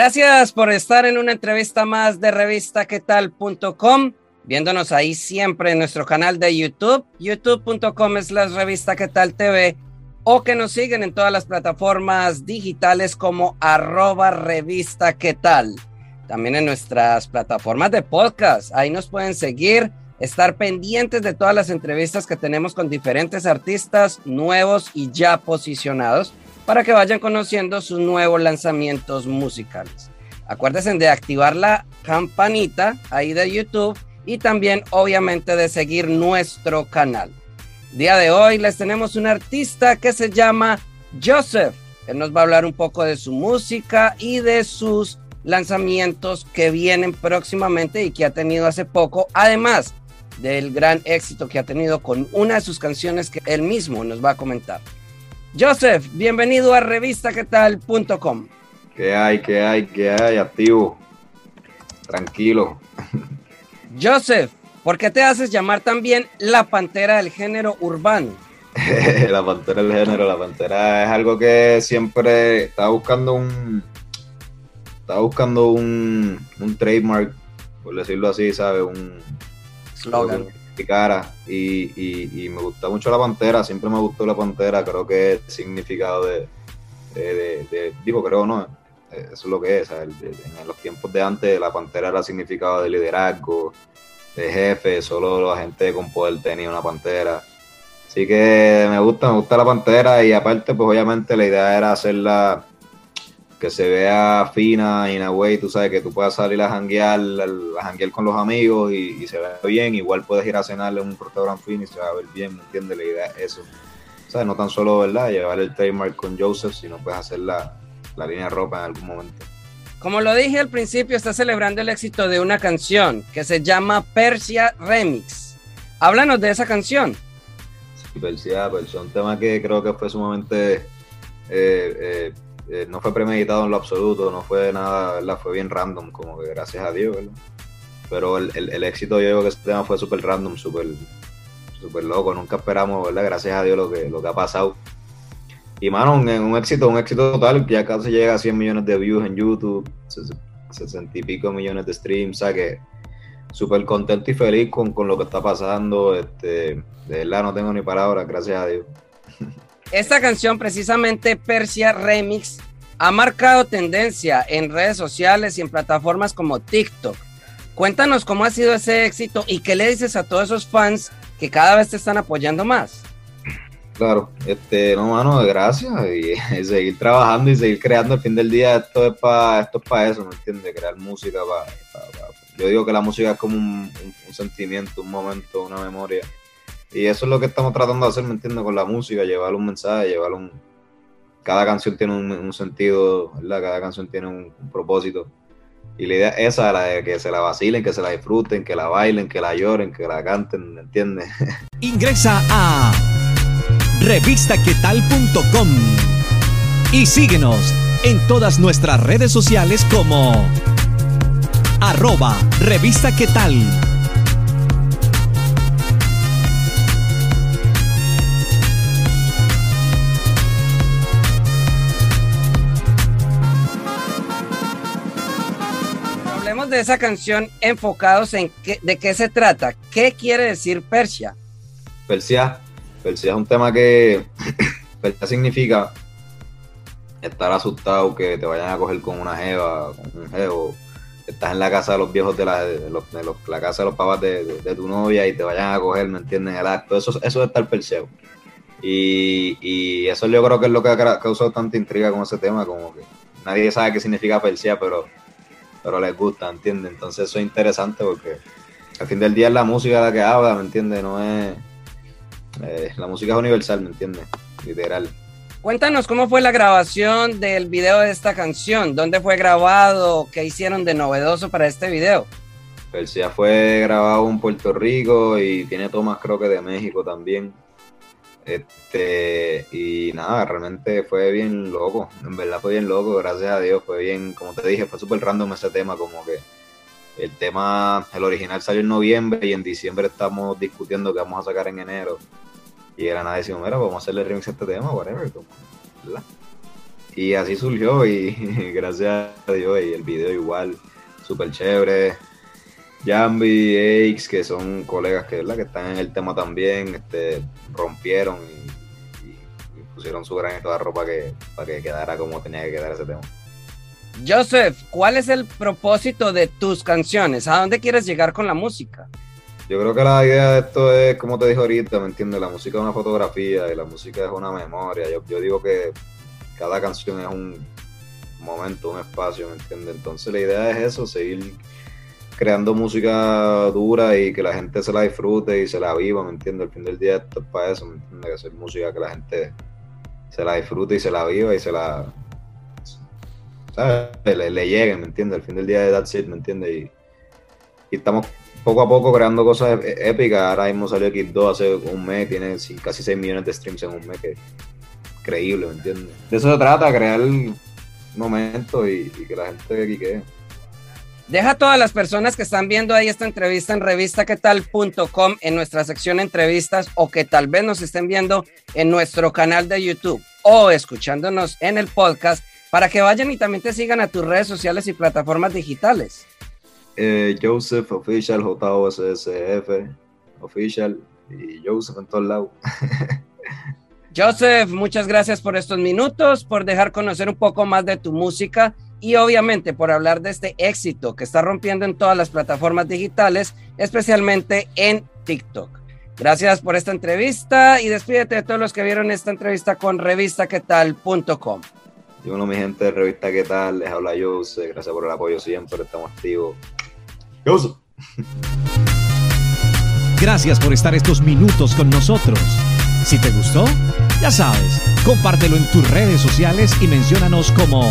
Gracias por estar en una entrevista más de revistaquetal.com, viéndonos ahí siempre en nuestro canal de YouTube, youtube.com es la revista que tal TV, o que nos siguen en todas las plataformas digitales como arroba revista que tal. También en nuestras plataformas de podcast, ahí nos pueden seguir, estar pendientes de todas las entrevistas que tenemos con diferentes artistas nuevos y ya posicionados para que vayan conociendo sus nuevos lanzamientos musicales. Acuérdense de activar la campanita ahí de YouTube y también obviamente de seguir nuestro canal. Día de hoy les tenemos un artista que se llama Joseph. Él nos va a hablar un poco de su música y de sus lanzamientos que vienen próximamente y que ha tenido hace poco, además del gran éxito que ha tenido con una de sus canciones que él mismo nos va a comentar. Joseph, bienvenido a revistaquetal.com. ¿Qué hay, qué hay, qué hay? Activo. Tranquilo. Joseph, ¿por qué te haces llamar también la pantera del género urbano? la pantera del género, la pantera es algo que siempre estaba buscando un. Estaba buscando un, un trademark, por decirlo así, ¿sabes? Un slogan cara y, me gusta mucho la pantera, siempre me gustó la pantera, creo que el significado de, digo, creo no, eso es lo que es, en los tiempos de antes la pantera era significado de liderazgo, de jefe, solo la gente con poder tenía una pantera. Así que me gusta, me gusta la pantera y aparte pues obviamente la idea era hacerla que se vea fina, in a way, tú sabes que tú puedas salir a janguear, a janguear con los amigos y, se ve bien, igual puedes ir a cenar en un restaurante fino y se va a ver bien, ¿me entiendes? La idea es eso. O sea, no tan solo, ¿verdad? Llevar el trademark con Joseph, sino puedes hacer la, la línea de ropa en algún momento. Como lo dije al principio, está celebrando el éxito de una canción que se llama Persia Remix. Háblanos de esa canción. Sí, Persia, Persia, un tema que creo que fue sumamente eh, eh, eh, no fue premeditado en lo absoluto, no fue nada, ¿verdad? Fue bien random, como que gracias a Dios. Pero el, éxito yo creo que este tema fue súper random, súper super loco, nunca esperamos, ¿verdad? Gracias a Dios lo que, lo que ha pasado. Y mano, un, un éxito, un éxito total, ya casi llega a 100 millones de views en YouTube, 60 y pico millones de streams, o sea que súper contento y feliz con, con, lo que está pasando, este, de verdad no tengo ni palabras, gracias a Dios. Esta canción, precisamente Persia Remix, ha marcado tendencia en redes sociales y en plataformas como TikTok. Cuéntanos cómo ha sido ese éxito y qué le dices a todos esos fans que cada vez te están apoyando más. Claro, este, no, mano, gracias y, seguir trabajando y seguir creando. Al fin del día, esto es para esto es para eso, ¿me entiendes? Crear música. yo digo que la música es como un sentimiento, un momento, una memoria y eso es lo que estamos tratando de hacer, ¿me entiendes? Con la música, llevar un mensaje, llevar un... Cada canción tiene un, sentido, ¿verdad? Cada canción tiene un, propósito. Y la idea es esa, la de que se la vacilen, que se la disfruten, que la bailen, que la lloren, que la canten, ¿me entiendes? Ingresa a revistaquetal.com y síguenos en todas nuestras redes sociales como arroba revista de esa canción enfocados en qué, de qué se trata. ¿Qué quiere decir Persia? Persia, Persia es un tema que Persia significa estar asustado que te vayan a coger con una jeva, con un jevo, estás en la casa de los viejos de la, de los, de la casa de los papás de, tu novia y te vayan a coger, ¿me entienden? El acto, eso, eso es estar perseo. Y, y eso yo creo que es lo que ha causado tanta intriga con ese tema, como que nadie sabe qué significa Persia, pero pero les gusta, ¿entiendes? Entonces eso es interesante porque al fin del día es la música la que habla, ¿me entiendes? No es... Eh, la música es universal, ¿me entiendes? Literal. Cuéntanos cómo fue la grabación del video de esta canción, dónde fue grabado, qué hicieron de novedoso para este video. Ya fue grabado en Puerto Rico y tiene tomas creo que de México también. Este, y nada, realmente fue bien loco, en verdad fue bien loco, gracias a Dios, fue bien, como te dije, fue súper random ese tema, como que el tema, el original salió en noviembre y en diciembre estamos discutiendo que vamos a sacar en enero. Y era nada, decimos, mira, vamos a hacerle remix a este tema, whatever. Y así surgió y gracias a Dios y el video igual, súper chévere. Jambi, Aix, que son colegas que, ¿verdad? que están en el tema también, este, rompieron y, pusieron su granito de ropa que, para que quedara como tenía que quedar ese tema. Joseph, ¿cuál es el propósito de tus canciones? ¿A dónde quieres llegar con la música? Yo creo que la idea de esto es, como te dije ahorita, ¿me entiendes? La música es una fotografía y la música es una memoria. Yo, yo digo que cada canción es un momento, un espacio, ¿me entiendes? Entonces la idea es eso, seguir creando música dura y que la gente se la disfrute y se la viva, ¿me entiendes? Al fin del día esto es para eso, ¿me entiendes? Hacer música que la gente se la disfrute y se la viva y se la... ¿sabes? Le, le llegue, ¿me entiendes? Al fin del día de That's It, ¿me entiendes? Y, estamos poco a poco creando cosas épicas. Ahora mismo salió X2 hace un mes, tiene casi 6 millones de streams en un mes, que increíble, ¿me entiendes? De eso se trata, crear momentos y, y que la gente quique. Deja a todas las personas que están viendo ahí esta entrevista en revistaquetal.com en nuestra sección entrevistas o que tal vez nos estén viendo en nuestro canal de YouTube o escuchándonos en el podcast para que vayan y también te sigan a tus redes sociales y plataformas digitales. Eh, Joseph Official, J-O-S-S-F Official y Joseph en todos lados. Joseph, muchas gracias por estos minutos, por dejar conocer un poco más de tu música y obviamente por hablar de este éxito que está rompiendo en todas las plataformas digitales, especialmente en TikTok. Gracias por esta entrevista y despídete de todos los que vieron esta entrevista con revistaquetal.com. Y bueno, mi gente de Revista ¿Qué tal? Les habla Joseph, gracias por el apoyo siempre, estamos activos. Joseph. Gracias por estar estos minutos con nosotros. Si te gustó, ya sabes, compártelo en tus redes sociales y menciónanos como